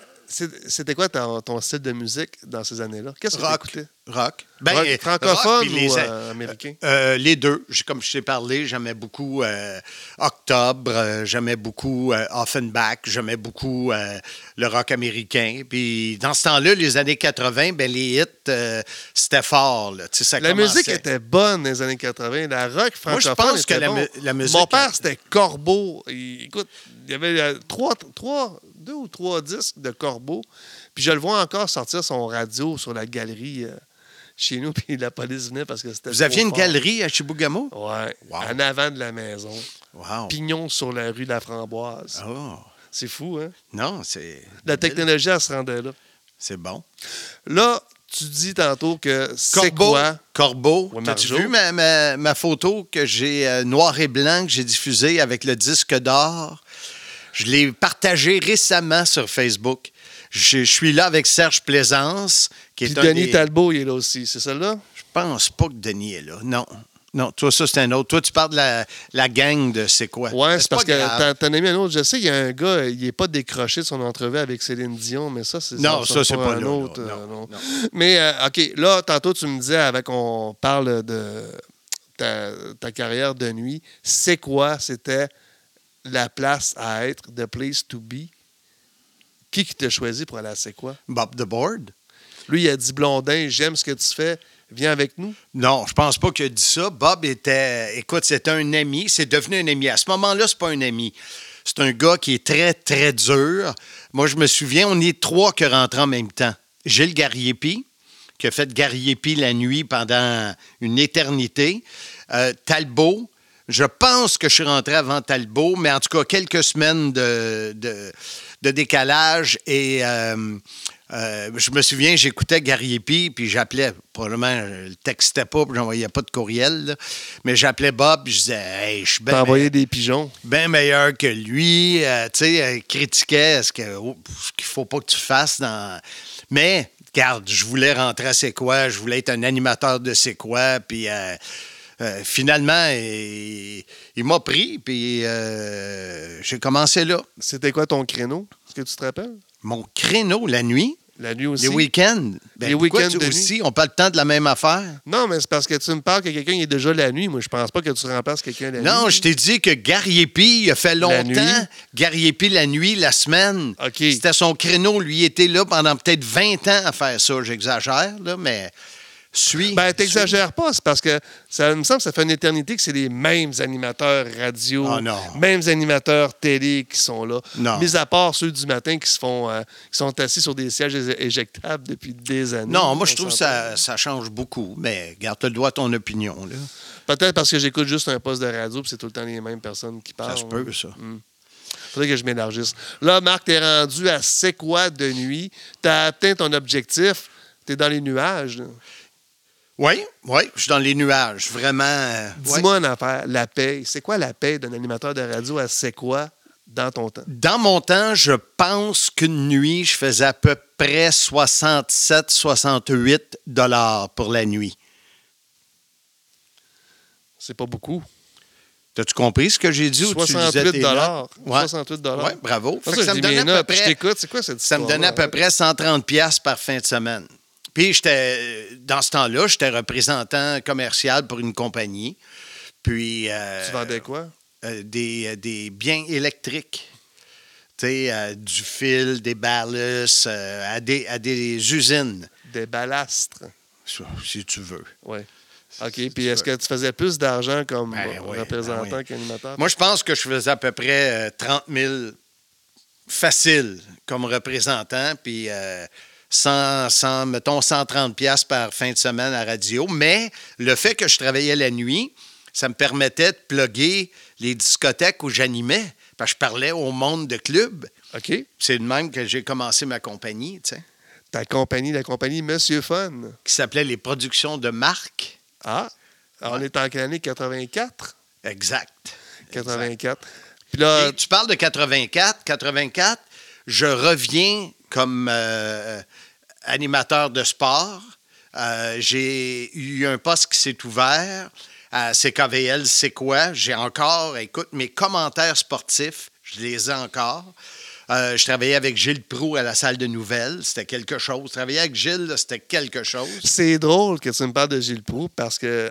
c'était quoi ton, ton style de musique dans ces années-là? Qu'est-ce que tu Rock. écoutais? Rock. Ben, Rock euh, francophone rock, les- ou euh, américain? Euh, les deux. Comme je t'ai parlé, j'aimais beaucoup euh, Octobre, j'aimais beaucoup Offenbach, j'aimais beaucoup le rock américain. Puis dans ce temps-là, les années 80, ben, les hits, c'était fort. là. Ça La commençait. musique était bonne dans les années 80. La rock Moi, je francophone pense que la bon. mu- la musique- Mon père, c'était Corbeau. Il- écoute, il y avait trois, trois, deux ou trois disques de Corbeau. Puis je le vois encore sortir son radio sur la galerie euh, chez nous. (laughs) Puis la police venait parce que c'était Vous aviez une fort. galerie à Chibougamau? Ouais, Wow. en avant de la maison. Wow. Pignon sur la rue de la Framboise. Oh. C'est fou, hein? Non, c'est. La technologie, elle se rendait là. C'est bon. Là, tu dis tantôt que c'est Corbeau. quoi? Corbeau. Ouais, T'as-tu vu ma, ma- ma photo que j'ai euh, noir et blanc que j'ai diffusée avec le disque d'or? Je l'ai partagée récemment sur Facebook. Je, je suis là avec Serge Plaisance, qui Puis est un Denis des- Talbot, il est là aussi. C'est celle-là? Je pense pas que Denis est là. Non. Non, toi, ça, c'est un autre. Toi, tu parles de la, la gang de c'est quoi? Ouais, c'est parce que t'en- as mis un autre. Je sais, il y a un gars, il n'est pas décroché de son entrevue avec Céline Dion, mais ça, c'est Non, ça, c'est pas un là, autre. euh, Non, non. non. Mais, euh, OK, là, tantôt, tu me disais, avec on parle de ta, ta carrière de nuit, c'est quoi? C'était la place à être, the place to be? Qui qui t'a choisi pour aller à C'est quoi? Bob the Board? Lui, il a dit Blondin, j'aime ce que tu fais, viens avec nous. Non, je pense pas qu'il a dit ça. Bob était, écoute, c'était un ami. C'est devenu un ami. À ce moment-là, c'est pas un ami. C'est un gars qui est très, très dur. Moi, je me souviens, on est trois qui rentrent en même temps. Gilles Gariepi, qui a fait Gariepi la nuit pendant une éternité. Euh, Talbot. Je pense que je suis rentré avant Talbot, mais en tout cas, quelques semaines de, de, de décalage. Et euh, euh, je me souviens, j'écoutais Gariepi, puis j'appelais, probablement, je le textais pas, puis j'envoyais pas de courriel, là. mais j'appelais Bob, puis je disais, hey, je suis bien envoyé des pigeons. bien meilleur que lui. Euh, tu sais, euh, critiquait ce oh, ce qu'il faut pas que tu fasses dans. Mais, regarde, je voulais rentrer à C'est quoi, je voulais être un animateur de C'est quoi, puis. Euh, finalement, il, il m'a pris, puis euh, j'ai commencé là. C'était quoi ton créneau? Est-ce que tu te rappelles? Mon créneau la nuit, La nuit aussi. Les week-ends. Ben, Les week-ends de aussi, on parle le temps de la même affaire? Non, mais c'est parce que tu me parles que quelqu'un est déjà la nuit. Moi, je pense pas que tu remplaces quelqu'un la nuit. Non, je t'ai dit que Gariepi, il a fait longtemps. Gariepi, la nuit, la semaine. OK. C'était son créneau. Lui, il était là pendant peut-être 20 ans à faire ça. J'exagère, là, mais suis. Ben, t'exagères pas, c'est parce que ça me semble que ça fait une éternité que c'est les mêmes animateurs radio, Ah, non. mêmes animateurs télé qui sont là. Non. Mis à part ceux du matin qui se font euh, qui sont assis sur des sièges éjectables depuis des années. Non, moi, je trouve que ça, ça change beaucoup. Mais garde le droit à ton opinion. Peut-être parce que j'écoute juste un poste de radio puis c'est tout le temps les mêmes personnes qui parlent. Ça se peut, ça. Faudrait que je m'élargisse. Là, Marc, t'es rendu à c'est quoi de nuit? T'as atteint ton objectif. T'es dans les nuages. là. Oui, oui, je suis dans les nuages. Vraiment. euh, ouais. Dis-moi une affaire. La paye. C'est quoi la paye d'un animateur de radio à c'est quoi dans ton temps? Dans mon temps, je pense qu'une nuit, je faisais à peu près 67, 68 dollars pour la nuit. C'est pas beaucoup. T'as-tu compris ce que j'ai dit ou tu lisais 68 tes dollars. Ouais. 68 dollars. Ouais, bravo. Ça, me donnait à peu Je près, t'écoute. C'est quoi cette ça me donnait à peu près 130 pièces par fin de semaine. Puis j'étais dans ce temps-là, j'étais représentant commercial pour une compagnie. Puis euh, Tu vendais quoi? euh, des, euh, des biens électriques. Tu sais, euh, du fil, des ballasts, euh, à, des, à des usines, Des balastres. ça, si tu veux. Oui. OK. Puis est-ce que tu faisais plus d'argent comme Ben euh, oui, représentant ben oui. qu'animateur? Moi, je pense que je faisais à peu près euh, 30 000 facile comme représentant, puis euh, 100, 100, mettons 130 pièces par fin de semaine à radio. Mais le fait que je travaillais la nuit, ça me permettait de plugger les discothèques où j'animais, parce que je parlais au monde de club. OK. C'est de même que j'ai commencé ma compagnie, tu sais, Ta compagnie, la compagnie Monsieur Fun. qui s'appelait Les Productions de Marc. Ah. Alors, On est en année? 84? Exact. 84. Puis là, Et tu parles de 84. 84, je reviens comme euh, animateur de sport. Euh, j'ai eu un poste qui s'est ouvert à CKVL, c'est quoi? J'ai encore, écoute, mes commentaires sportifs, je les ai encore. Euh, je travaillais avec Gilles Proux à la salle de nouvelles, c'était quelque chose. Travailler avec Gilles, c'était quelque chose. c'est drôle que tu me parles de Gilles Proux parce que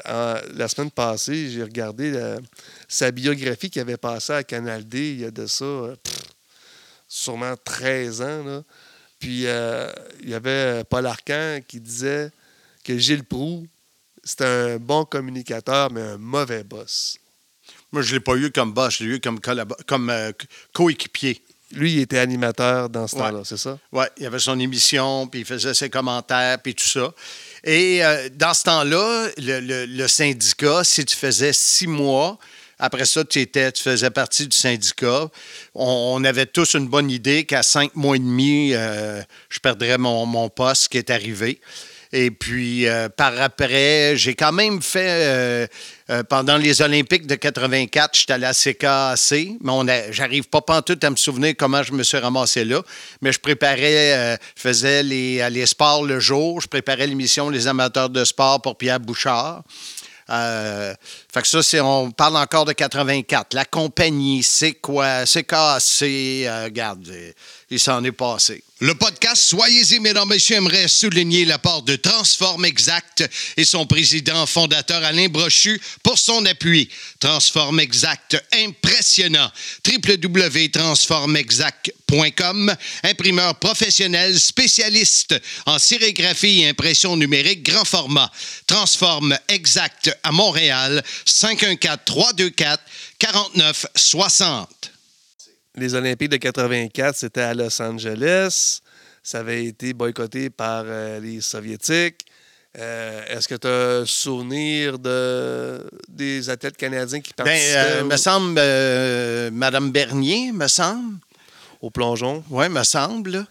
la semaine passée, j'ai regardé sa biographie qui avait passé à Canal D il y a de ça euh, sûrement 13 ans. là. Puis euh, il y avait euh, Paul Arcan qui disait que Gilles Proux, c'était un bon communicateur, mais un mauvais boss. Moi, je ne l'ai pas eu comme boss, je l'ai eu comme, euh, coéquipier. Lui, il était animateur dans ce Ouais. temps-là, c'est ça? Oui, il avait son émission, puis il faisait ses commentaires, puis tout ça. Et euh, dans ce temps-là, le, le- le syndicat, si tu faisais six mois, après ça, tu, étais, tu faisais partie du syndicat, on, avait tous une bonne idée qu'à cinq mois et demi, euh, je perdrais mon, poste qui est arrivé. Et puis, euh, par après, j'ai quand même fait, euh, pendant les Olympiques de 84, j'étais à la CKAC, mais j'arrive pas pantoute à me souvenir comment je me suis ramassé là, mais je préparais, je faisais les, les sports le jour, je préparais l'émission Les amateurs de sport pour Pierre Bouchard. Euh, fait que ça, c'est, on parle encore de 84. La compagnie, c'est quoi? C'est cassé. Euh, regarde, il s'en est passé. Le podcast Soyez-y, mesdames, messieurs, aimerait souligner l'apport de Transform Exact et son président fondateur Alain Brochu pour son appui. Transform Exact, impressionnant. www.transformexact.com, imprimeur professionnel spécialiste en sérigraphie et impression numérique grand format. Transform Exact à Montréal, 514-324-4960. Les Olympiques de 84, c'était à Los Angeles. Ça avait été boycotté par euh, les Soviétiques. Euh, Est-ce que tu as souvenir de, des athlètes canadiens qui Ben, participaient euh, au, me semble, euh, Madame Bernier, me semble. au plongeon? Oui, me semble.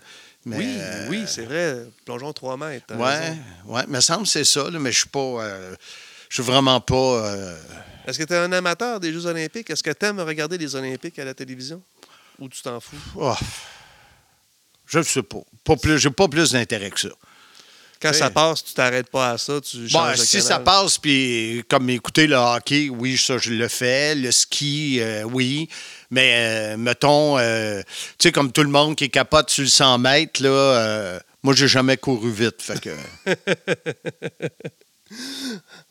Mais, oui, oui, c'est vrai. Plongeon 3 mètres. t'as Ouais, me semble que c'est ça, là, mais je suis pas. je suis vraiment pas. Est-ce que tu es un amateur des Jeux olympiques? Est-ce que tu aimes regarder les Olympiques à la télévision? Ou tu t'en fous? oh, je ne sais pas. pas plus, j'ai pas plus d'intérêt que ça. Quand ça passe, tu t'arrêtes pas à ça, tu Bon, changes de si canal. ça passe, puis comme écouter le hockey, oui, ça, je le fais. Le ski, euh, oui. Mais, euh, mettons, euh, tu sais, comme tout le monde qui est capote sur le 100 mètres, là, Moi, j'ai jamais couru vite. Fait que... (laughs)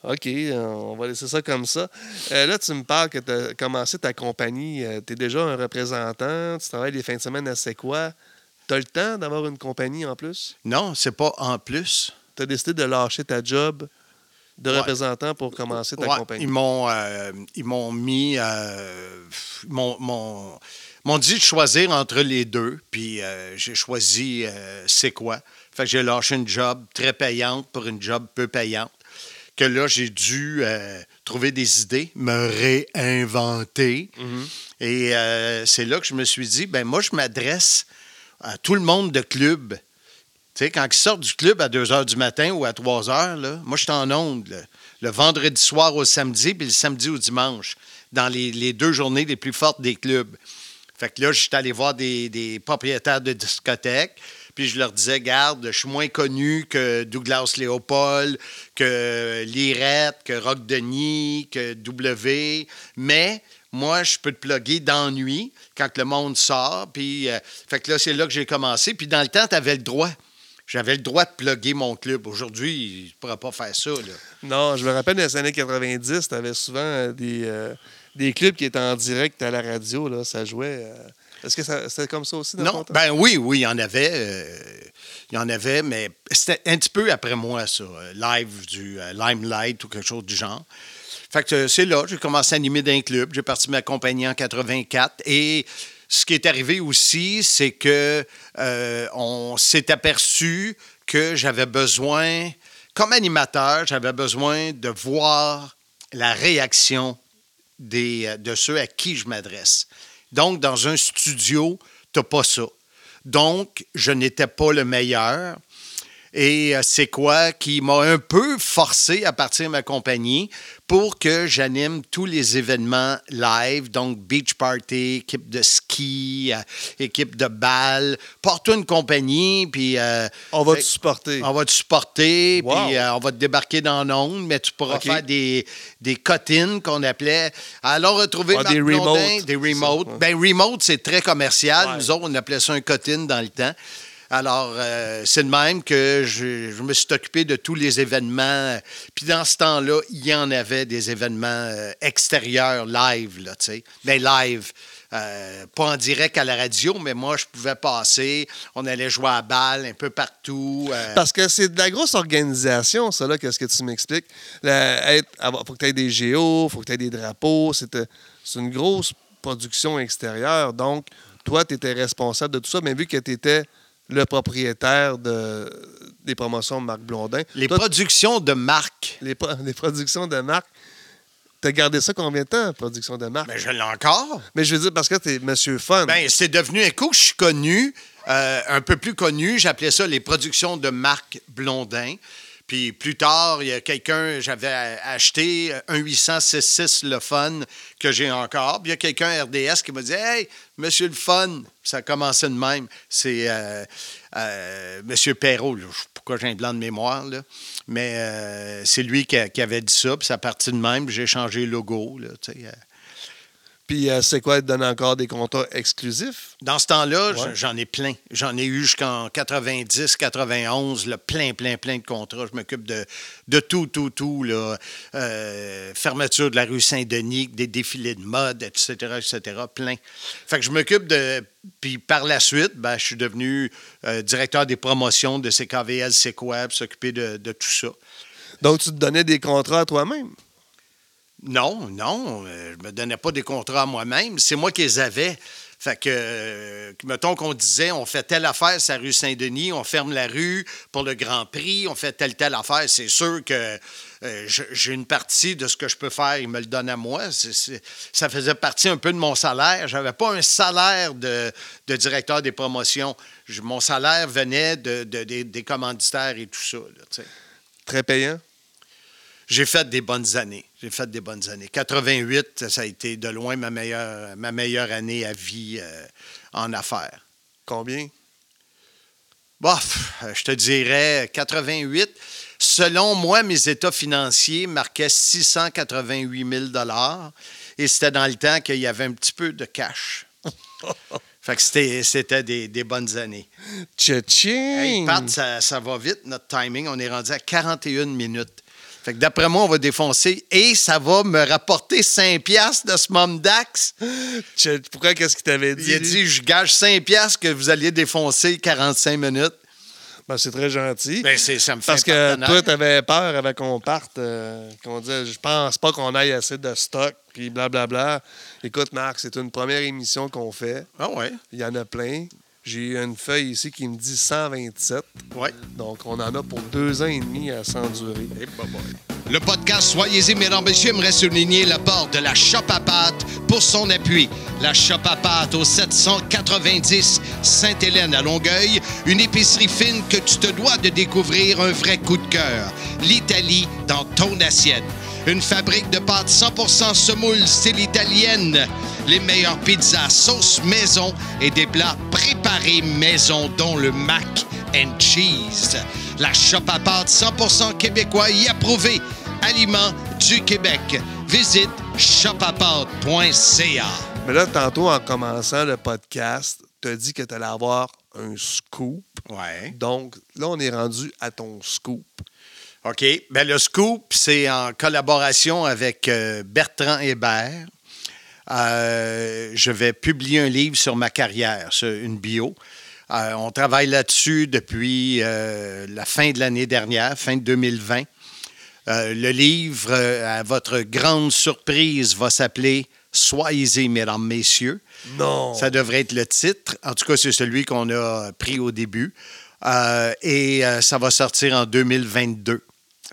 OK, on va laisser ça comme ça. Euh, là, tu me parles que tu as commencé ta compagnie. tu es déjà un représentant. Tu travailles les fins de semaine à C'est quoi? Tu as le temps d'avoir une compagnie en plus? non, c'est pas en plus. Tu as décidé de lâcher ta job de Ouais. représentant pour commencer ta Ouais, compagnie? Ils m'ont euh, ils m'ont mis euh, ils m'ont- dit de choisir entre les deux, puis euh, j'ai choisi euh, c'est quoi. Fait que j'ai lâché une job très payante pour une job peu payante. Que là, j'ai dû euh, trouver des idées, me réinventer. Et euh, c'est là que je me suis dit, ben moi, je m'adresse à tout le monde de club. Tu sais, quand ils sortent du club à 2 h du matin ou à 3 h, là, moi, je suis en onde. là. Le vendredi soir au samedi, puis le samedi au dimanche, dans les, les deux journées les plus fortes des clubs. Fait que là, je suis allé voir des, des propriétaires de discothèques, puis je leur disais, garde, je suis moins connu que Douglas Léopold, que Lirette, que Rock Denis, que W, mais moi, je peux te plugger d'ennui quand le monde sort. Puis, euh, fait que là, c'est là que j'ai commencé. Puis dans le temps, tu avais le droit. J'avais le droit de plugger mon club. Aujourd'hui, je ne pourrais pas faire ça. Non, je me rappelle dans les années 90, tu avais souvent euh, des, euh, des clubs qui étaient en direct à la radio. Ça jouait. Est-ce que c'était comme ça aussi dans ton Non, temps? ben oui, oui, il y en avait. euh, il y en avait, mais c'était un petit peu après moi, ça. Live du euh, Limelight ou quelque chose du genre. Fait que euh, c'est là, j'ai commencé à animer d'un club. J'ai parti ma compagnie en 84. Et ce qui est arrivé aussi, c'est que euh, on s'est aperçu que j'avais besoin, comme animateur, j'avais besoin de voir la réaction des, de ceux à qui je m'adresse. Donc, dans un studio, tu n'as pas ça. Donc, je n'étais pas le meilleur. Et euh, c'est quoi qui m'a un peu forcé à partir de ma compagnie pour que j'anime tous les événements live, donc beach party, équipe de ski, euh, équipe de balle, porte une compagnie, puis euh, On va te supporter. on va te supporter, Wow. puis euh, on va te débarquer dans l'onde, mais tu pourras faire des, des cotines qu'on appelait. Allons retrouver Ah, des remotes. Des remotes. Ben, remote, c'est très commercial. Ouais. Nous autres, on appelait ça un cotine dans le temps. Alors, euh, c'est de même que je, me suis occupé de tous les événements. Puis dans ce temps-là, il y en avait des événements euh, extérieurs, live, là, tu sais. Ben, live. Euh, pas en direct à la radio, mais moi, je pouvais passer. On allait jouer à balle un peu partout. Parce que c'est de la grosse organisation, ça, là, qu'est-ce que tu m'expliques? Il faut que tu aies des géos, il faut que tu aies des drapeaux. C'est une grosse production extérieure. Donc, toi, tu étais responsable de tout ça, mais vu que tu étais le propriétaire de, des promotions de Marc Blondin, Les toi, productions de marque. les, pro- (laughs) les productions de Marc, tu as gardé ça combien de temps, production de Marc? Ben, je l'ai encore. Mais je veux dire, parce que tu es Monsieur Fun. Ben, c'est devenu un coup que je suis connu, euh, un peu plus connu. J'appelais ça les productions de Marc Blondin. Puis plus tard, il y a quelqu'un, j'avais acheté un 800 Le Fun que j'ai encore. Puis il y a quelqu'un RDS qui m'a dit Hey, Monsieur le Fun, ça a commencé de même. C'est euh, euh, Monsieur Perrault, pourquoi j'ai un blanc de mémoire, mais euh, c'est lui qui, avait dit ça. Puis ça a parti de même. J'ai changé le logo. Puis euh, c'est quoi, te donner encore des contrats exclusifs? Dans ce temps-là, Ouais. j'en ai plein. J'en ai eu jusqu'en 90, 91, là, plein, plein, plein de contrats. Je m'occupe de, de tout, tout, tout. Là. Euh, fermeture de la rue Saint-Denis, des défilés de mode, etc., etc., plein. Fait que je m'occupe de... Puis par la suite, ben, je suis devenu euh, directeur des promotions de CKVL, C'est quoi, puis s'occuper de, de tout ça. Donc, tu te donnais des contrats à toi-même? Non, non, euh, je me donnais pas des contrats à moi-même. C'est moi qui les avais. Fait que, euh, mettons qu'on disait, on fait telle affaire sur la rue Saint-Denis, on ferme la rue pour le Grand Prix, on fait telle, telle affaire. C'est sûr que euh, je- j'ai une partie de ce que je peux faire, il me le donne à moi. Ça faisait partie un peu de mon salaire. J'avais pas un salaire de, directeur des promotions. Je- mon salaire venait de, de- des- commanditaires et tout ça. Très payant? J'ai fait des bonnes années. J'ai fait des bonnes années. 88, ça a été de loin ma meilleure, ma meilleure année à vie euh, en affaires. Combien? Bof, je te dirais 88. Selon moi, mes états financiers marquaient 688 000 Et c'était dans le temps qu'il y avait un petit peu de cash. (laughs) Fait que c'était, c'était des, des bonnes années. Tcha-ching! Hey, Pat, ça, ça va vite, notre timing. On est rendu à 41 minutes. Fait que d'après moi, on va défoncer et ça va me rapporter 5 piastres de ce mom Dax. (laughs) Pourquoi, qu'est-ce qu'il t'avait dit? Il a dit, je gage 5 piastres que vous alliez défoncer 45 minutes. Ben, c'est très gentil. Ben, c'est, ça me fait Parce que toi, t'avais peur avant qu'on parte, euh, qu'on dise, je pense pas qu'on aille assez de stock, puis blablabla. Écoute, Marc, c'est une première émission qu'on fait. Ah ouais, Il y en a plein. J'ai une feuille ici qui me dit 127. ouais. Donc, on en a pour deux ans et demi à s'endurer. Eh, bah, bah. Le podcast Soyez-y, mesdames, messieurs, aimerait souligner l'apport de la Shop à pâte pour son appui. La Shop à pâte au 790 Sainte-Hélène à Longueuil, une épicerie fine que tu te dois de découvrir un vrai coup de cœur. L'Italie dans ton assiette. Une fabrique de pâtes 100% semoule style italienne. Les meilleures pizzas sauce maison et des plats préparés maison, dont le mac and cheese. La shop à pâtes 100% québécois y approuvé. Aliments du Québec. Visite shopapâtes.ca. Mais là, tantôt, en commençant le podcast, tu as dit que tu allais avoir un scoop. Ouais. Donc, là, on est rendu à ton scoop. OK. Ben, le scoop, c'est en collaboration avec euh, Bertrand Hébert. Euh, je vais publier un livre sur ma carrière, sur une bio. Euh, on travaille là-dessus depuis la fin de l'année dernière, fin de 2020. Euh, le livre, à votre grande surprise, va s'appeler Soyez-y, mesdames, messieurs. Non! Ça devrait être le titre. En tout cas, c'est celui qu'on a pris au début. Euh, et euh, ça va sortir en 2022.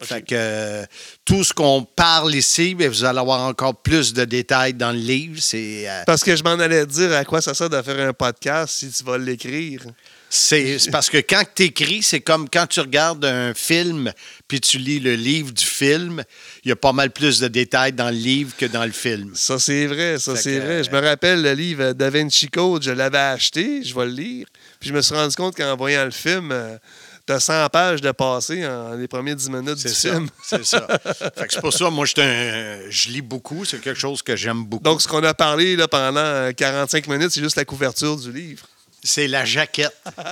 Fait que euh, tout ce qu'on parle ici, bien, vous allez avoir encore plus de détails dans le livre. C'est euh, Parce que je m'en allais dire à quoi ça sert de faire un podcast si tu vas l'écrire. c'est- c'est parce que quand tu écris, c'est comme quand tu regardes un film puis tu lis le livre du film, il y a pas mal plus de détails dans le livre que dans le film. Ça, c'est vrai, ça, c'est vrai. Je me rappelle le livre Da Vinci Code, je l'avais acheté, je vais le lire. Puis je me suis rendu compte qu'en voyant le film, tu as 100 pages de passé en les premières 10 minutes du ça. film. C'est ça. (laughs) Fait que c'est pour ça, moi, un- je lis beaucoup. C'est quelque chose que j'aime beaucoup. Donc, ce qu'on a parlé là, pendant euh, 45 minutes, c'est juste la couverture du livre. C'est la jaquette. (laughs) tu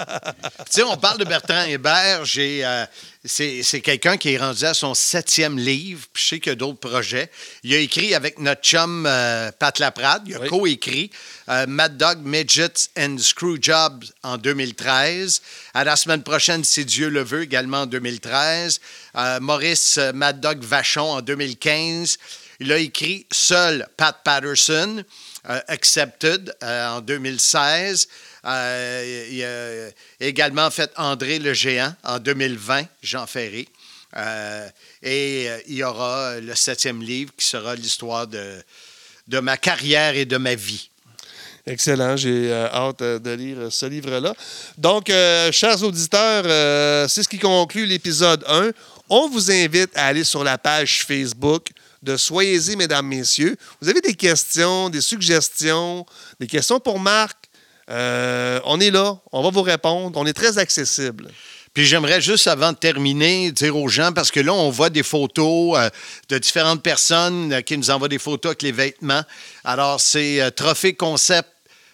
sais, on parle de Bertrand Hébert. J'ai, euh, c'est, c'est quelqu'un qui est rendu à son septième livre. Puis je sais qu'il y a d'autres projets. Il a écrit avec notre chum euh, Pat Laprade. Il a Oui. co-écrit euh, Mad Dog, Midgets and Screwjobs en 2013. À la semaine prochaine, si Dieu le veut, également en 2013. Euh, Maurice Mad Dog Vachon en 2015. Il a écrit seul Pat Patterson, Accepted en 2016. Euh, il a également fait André le Géant en 2020, Jean Ferré. Euh, et euh, il y aura le septième livre qui sera l'histoire de, de ma carrière et de ma vie. Excellent. J'ai euh, hâte de lire ce livre-là. Donc, chers auditeurs, c'est ce qui conclut l'épisode 1. On vous invite à aller sur la page Facebook de Soyez-y, mesdames, messieurs. Vous avez des questions, des suggestions, des questions pour Marc? Euh, on est là. On va vous répondre. On est très accessible. Puis j'aimerais juste, avant de terminer, dire aux gens, parce que là, on voit des photos euh, de différentes personnes euh, qui nous envoient des photos avec les vêtements. Alors, c'est Trophée Concept,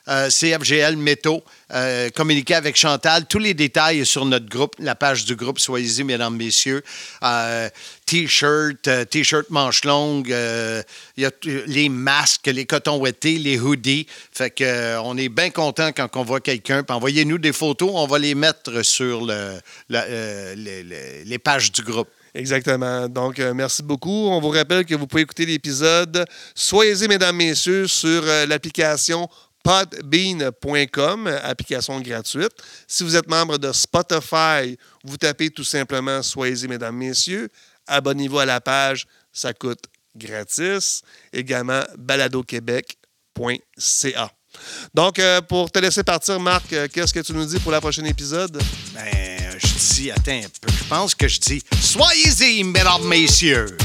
euh, CFGL Métaux, euh, communiquer avec Chantal. Tous les détails sur notre groupe, la page du groupe, soyez-y, mesdames, messieurs. Euh, T-shirt, T-shirt manche longue, y a les masques, les cotons ouettés, les hoodies. Fait que, on est bien content quand on voit quelqu'un. Envoyez-nous des photos, on va les mettre sur les, pages du groupe. Exactement. Donc, merci beaucoup. On vous rappelle que vous pouvez écouter l'épisode Soyez-y, mesdames, messieurs, sur l'application podbean.com, application gratuite. Si vous êtes membre de Spotify, vous tapez tout simplement Soyez-y, mesdames, messieurs. Abonnez-vous à la page, ça coûte gratis. Également, baladoquebec.ca. Donc, euh, pour te laisser partir, Marc, euh, qu'est-ce que tu nous dis pour la prochaine épisode? Ben, je dis, attends un peu, je pense que je dis, soyez-y, mesdames, messieurs.